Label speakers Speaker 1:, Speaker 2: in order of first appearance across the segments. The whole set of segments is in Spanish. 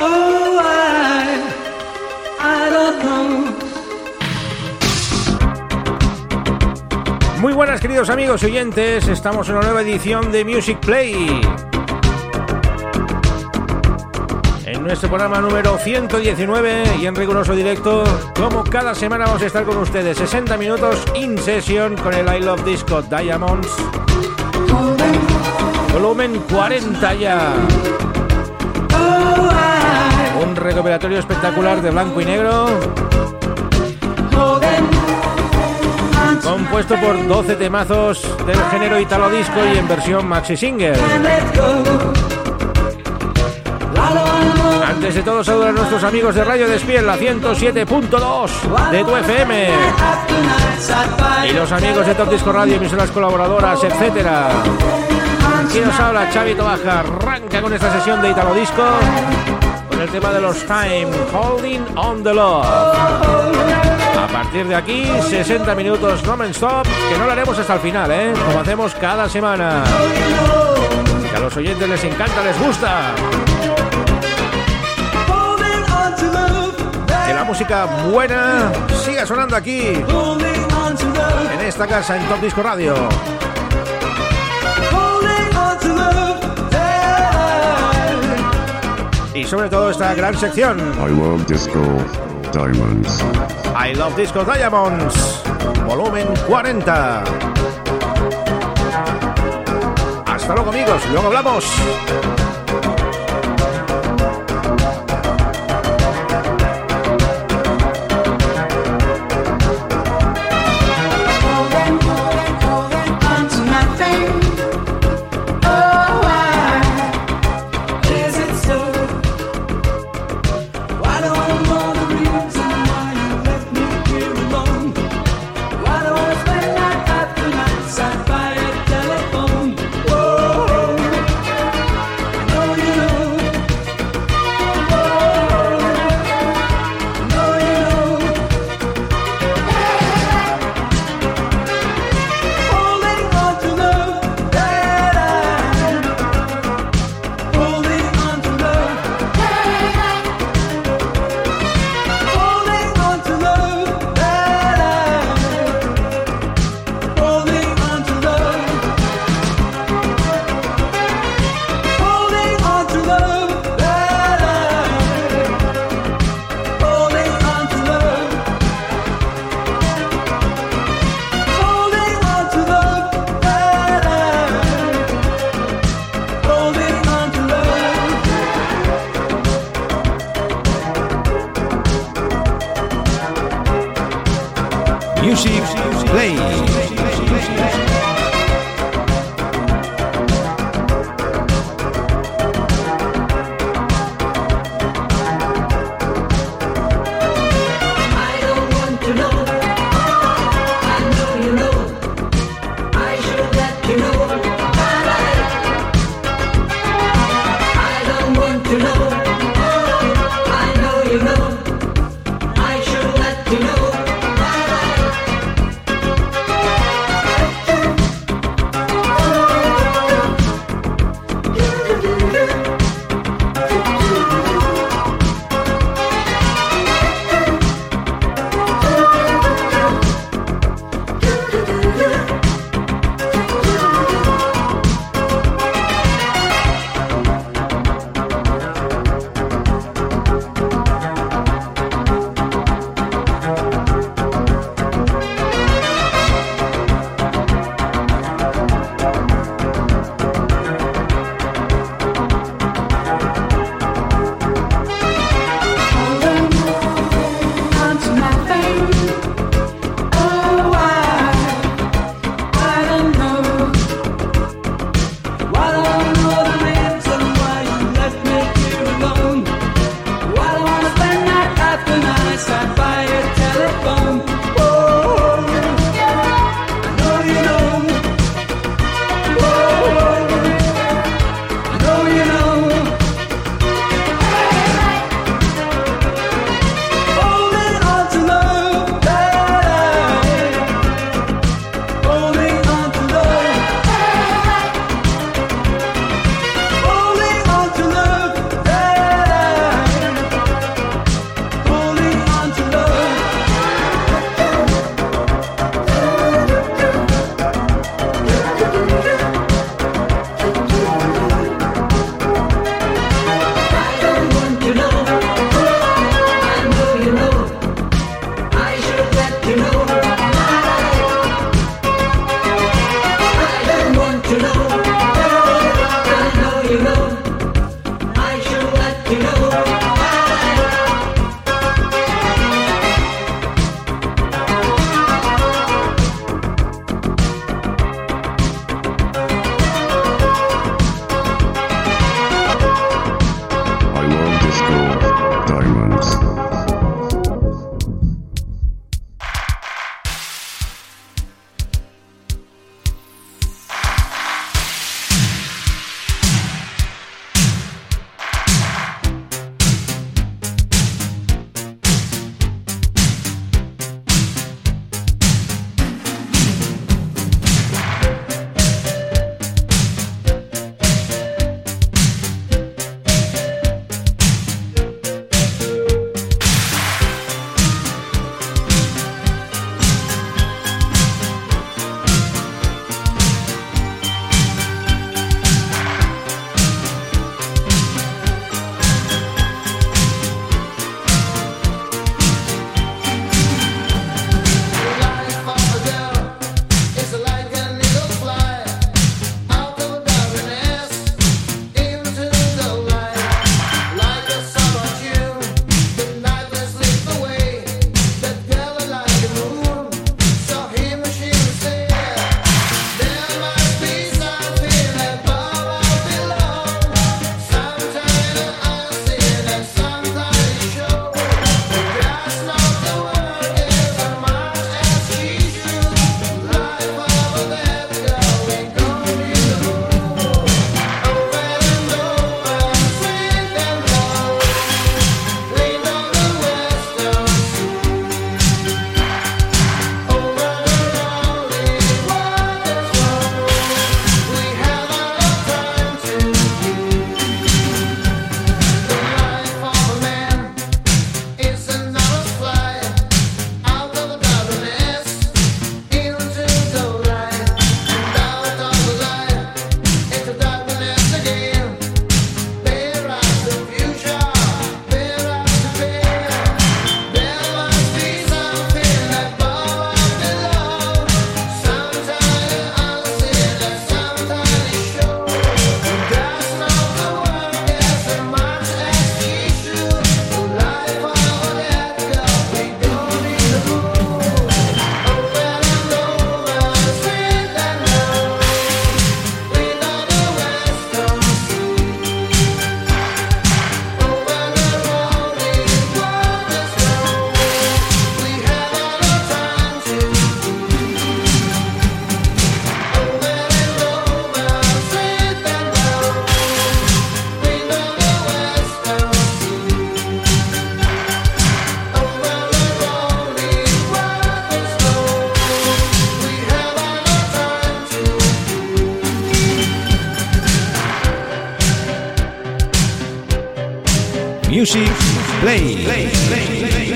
Speaker 1: Oh.
Speaker 2: Muy buenas queridos amigos y oyentes, estamos en una nueva edición de Music Play. En nuestro programa número 119 y en riguroso directo, como cada semana vamos a estar con ustedes 60 minutos in session con el I Love Disco Diamonds. Volumen 40 ya. Un recuperatorio espectacular de blanco y negro, compuesto por 12 temazos del género italo disco y en versión maxi
Speaker 1: la.
Speaker 2: Antes de todo, saludar a nuestros amigos de Radio Despiel, la 107.2 de tu FM. Y los amigos de Top Disco Radio, emisoras colaboradoras, etcétera. Aquí nos habla Xavi Tobaja. Arranca con esta sesión de Italo Disco con el tema de los Time, Holding on the Love. A partir de aquí, 60 minutos non-stop, que no lo haremos hasta el final, ¿eh? Como hacemos cada semana. Que a los oyentes les encanta, les gusta. Que la música buena siga sonando aquí, en esta casa, en Top Disco Radio. Y sobre todo esta gran sección,
Speaker 3: I love disco diamonds.
Speaker 2: I Love Disco Diamonds, volumen 40. Hasta luego amigos, luego hablamos. sushi. play. play,
Speaker 4: play, play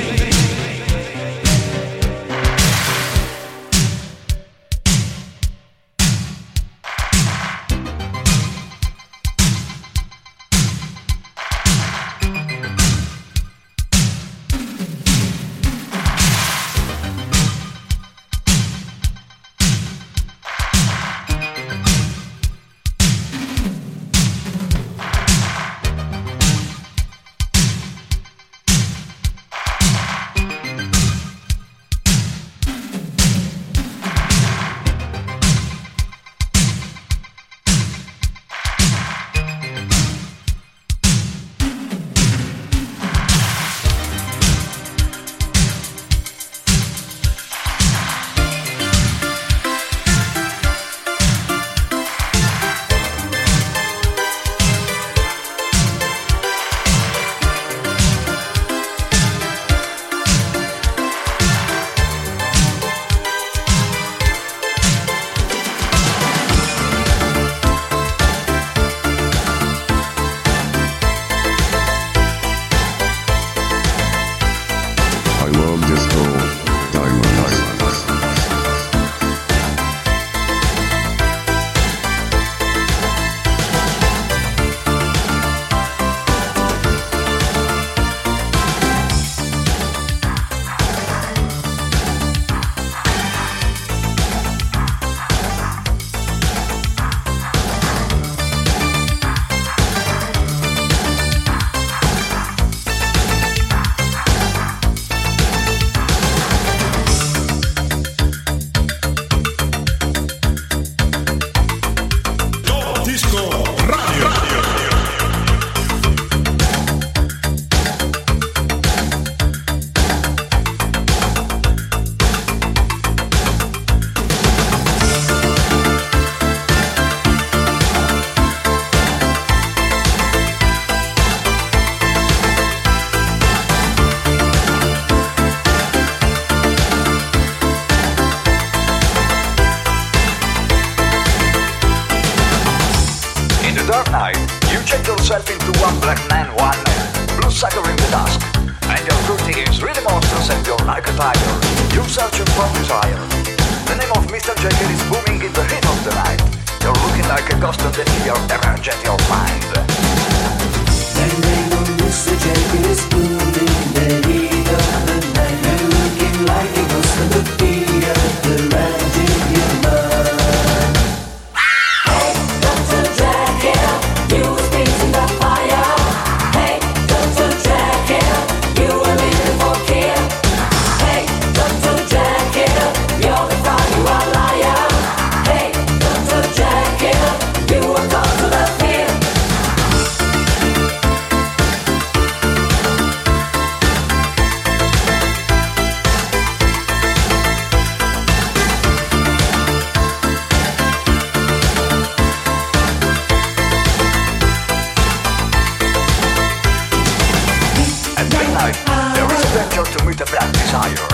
Speaker 4: There is There is danger to meet a black desire.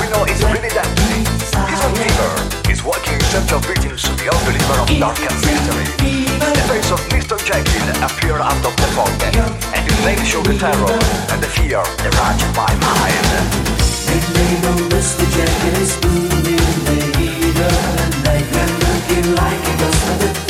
Speaker 4: We know it's really that deep. He's a neighbor. He's walking in search of victims to the unbeliever of dark and mystery. The face of Mr. Jekyll appear out of the fog, and his name showed the terror and the fear that runs my mind.
Speaker 5: His name of Mr. Jekyll is Booming Vader, and I like a ghost of the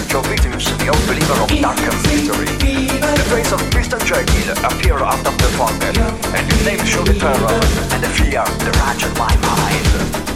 Speaker 6: search of victims, the unbeliever of darker mystery. The face of Mr. Jekyll appear out of the forget, and his name show the terror and the fear that rage in my mind.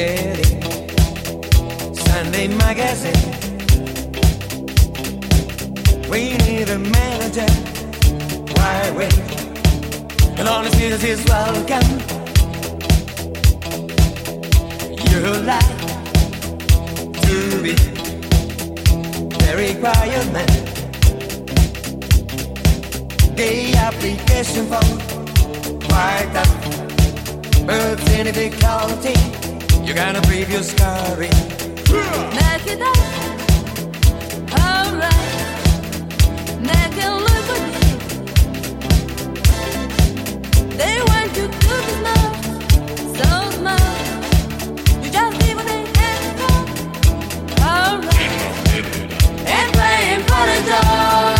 Speaker 7: Eddie, Sunday magazine. We need a manager. Why wait? And all this is is welcome. You're like to be very quiet man. The application form quite up. Birds in a big county. You got a preview story.
Speaker 5: Make it up. Alright. Make it look good. They want you to be smart. So smart. You just ask for. Alright. And playing for the job.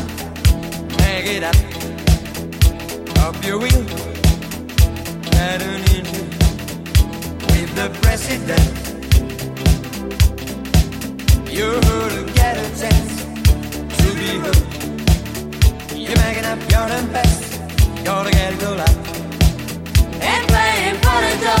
Speaker 7: Wheel. Get an interview with the president. You're to get a chance to be heard. You're making up your own best. You're to get it all up.
Speaker 5: And playing for the job.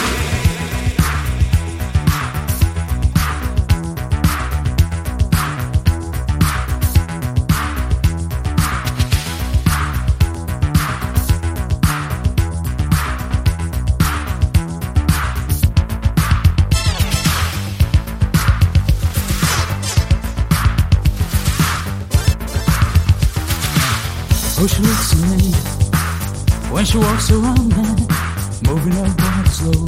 Speaker 8: she walks around me, moving her body slow,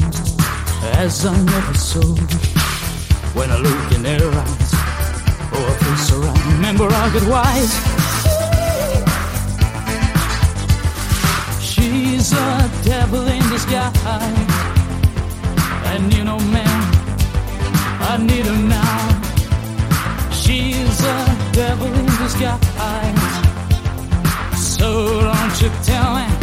Speaker 8: as I never saw. When I look in her eyes, oh, I feel so right. Remember, I get wise. She's a devil in disguise, and you know, man, I need her now. She's a devil in disguise. So don't you tell me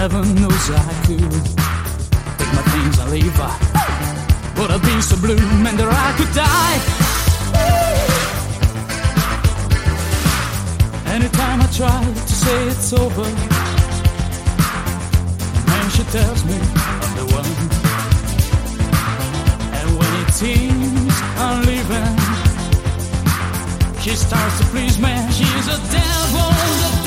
Speaker 8: heaven knows I could take my things and leave. But I've been so blue, man, that I could die. Anytime I try to say it's over, and she tells me I'm the one. And when it seems I'm leaving, she starts to please me. She's a devil.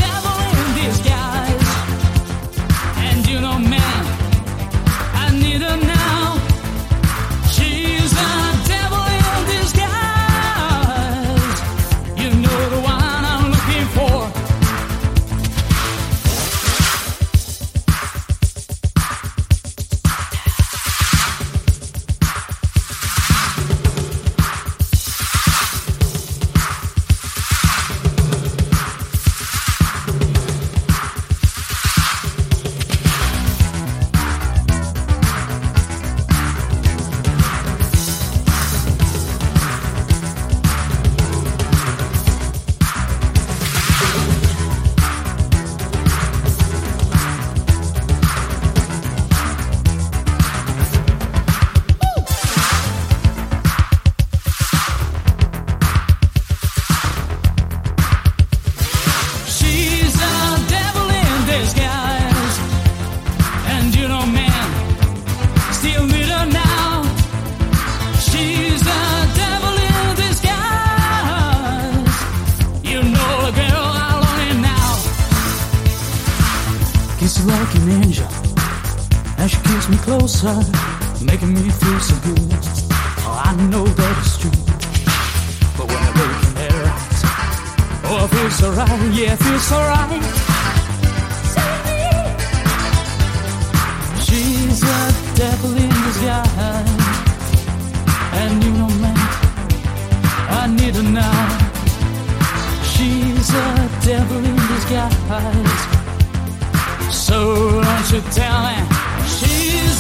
Speaker 8: He's a devil in disguise. So don't you tell me she's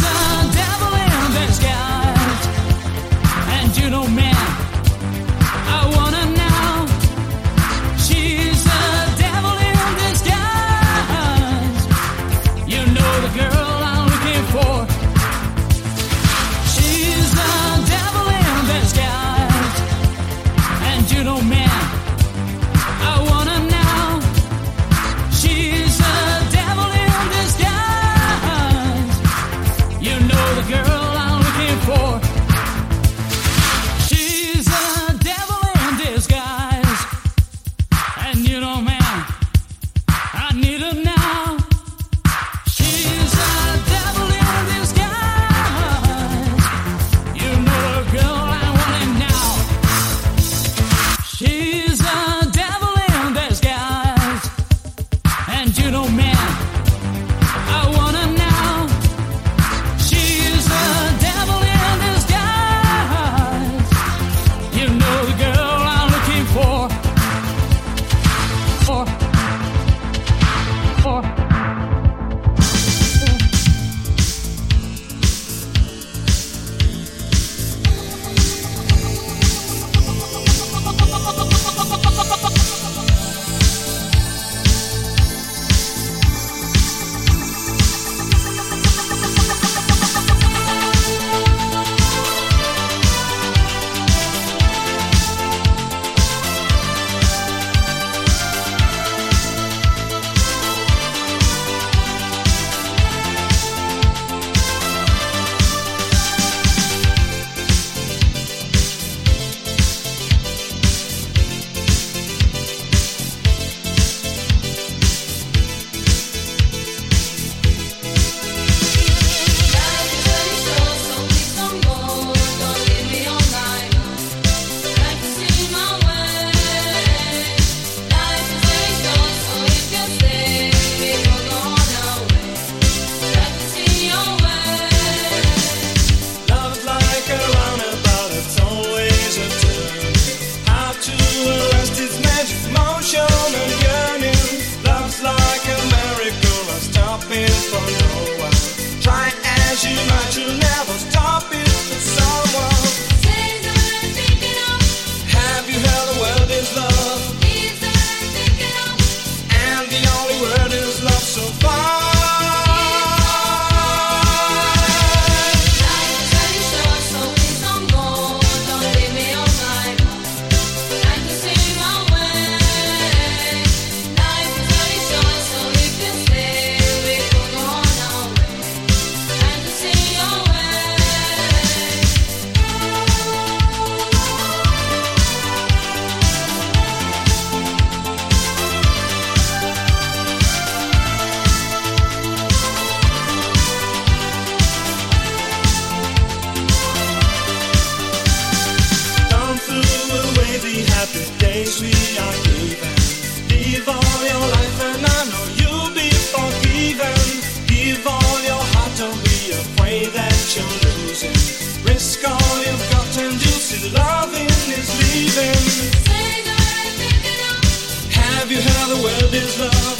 Speaker 8: you
Speaker 5: how the world is love?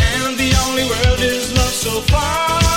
Speaker 5: And the only world is love so far.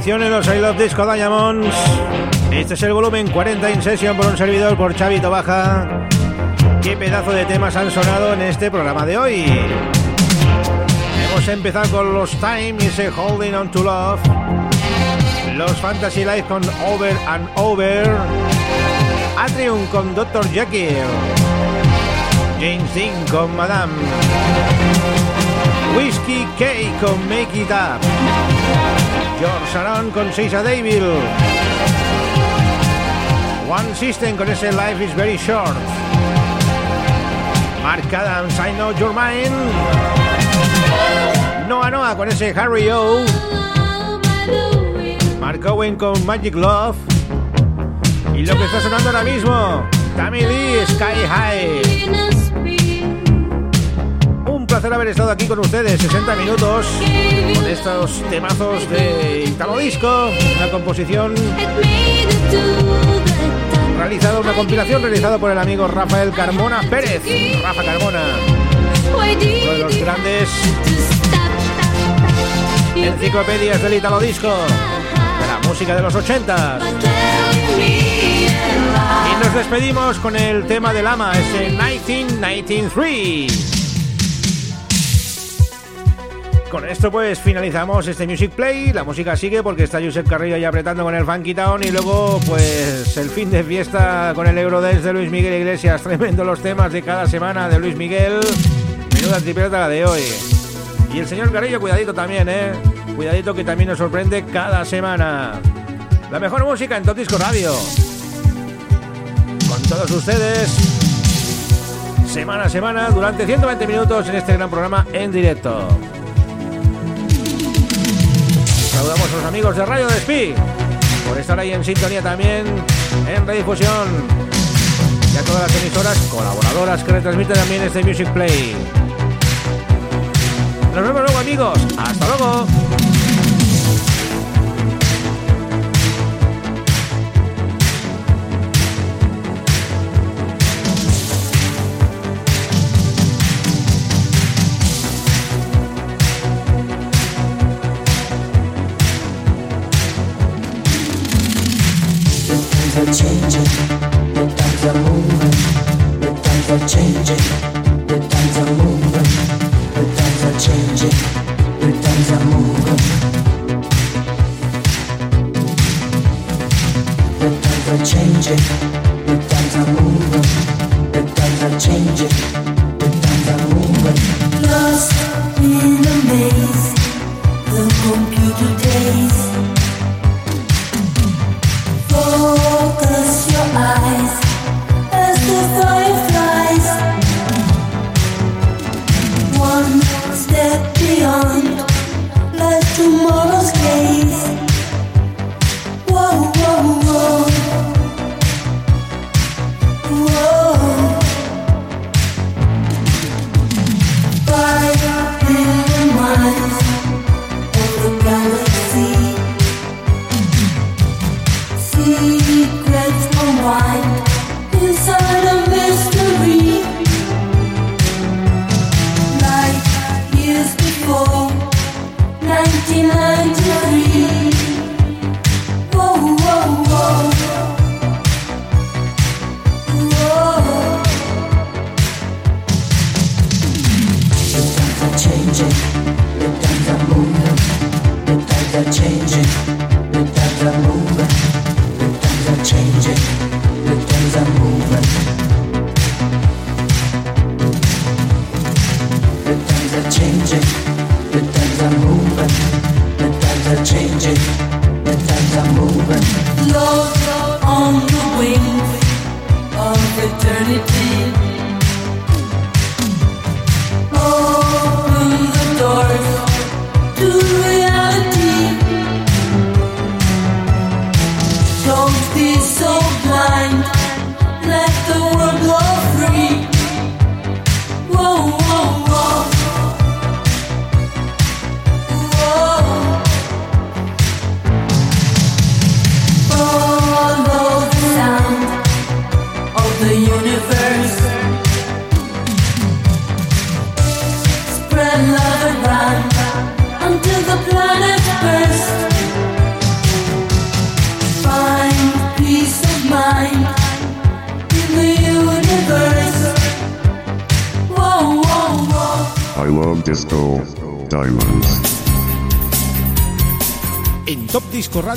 Speaker 2: Selección en los I Love Disco Diamonds. Este es el volumen 40 in session por un servidor por Chavito Baja. Qué pedazo de temas han sonado en este programa de hoy. Hemos empezado con los Time y ese Holding on to Love. Los Fantasy Life con Over and Over. Atrium con Dr. Jekyll. James Dean con Madame. Whiskey K con Make It Up. George Sharon con Seiza Devil. One System con ese Life is Very Short. Mark Adams, I Know Your Mind. Noah Noah con ese Harry O. Mark Owen con Magic Love. Y lo que está sonando ahora mismo, Tammy Lee, Sky High. Placer haber estado aquí con ustedes 60 minutos con estos temazos de Italo Disco, una composición realizada, una compilación realizada por el amigo Rafael Carmona Pérez. Rafa Carmona, uno de los grandes enciclopedias del Italo Disco, de la música de los 80. Y nos despedimos con el tema del ama, ese 1993. Con esto pues finalizamos este Music Play, la música sigue porque está Josep Carrillo ahí apretando con el Funky Town y luego pues el fin de fiesta con el Eurodance de Luis Miguel Iglesias, tremendo los temas de cada semana de Luis Miguel, menuda tripleta la de hoy. Y el señor Carrillo, cuidadito también, eh, cuidadito que también nos sorprende cada semana. La mejor música en Top Disco Radio. Con todos ustedes, semana a semana, durante 120 minutos en este gran programa en directo. Los amigos de Radio Despí por estar ahí en sintonía también en redifusión y a todas las emisoras colaboradoras que retransmiten también este Music Play. Nos vemos luego amigos, hasta luego.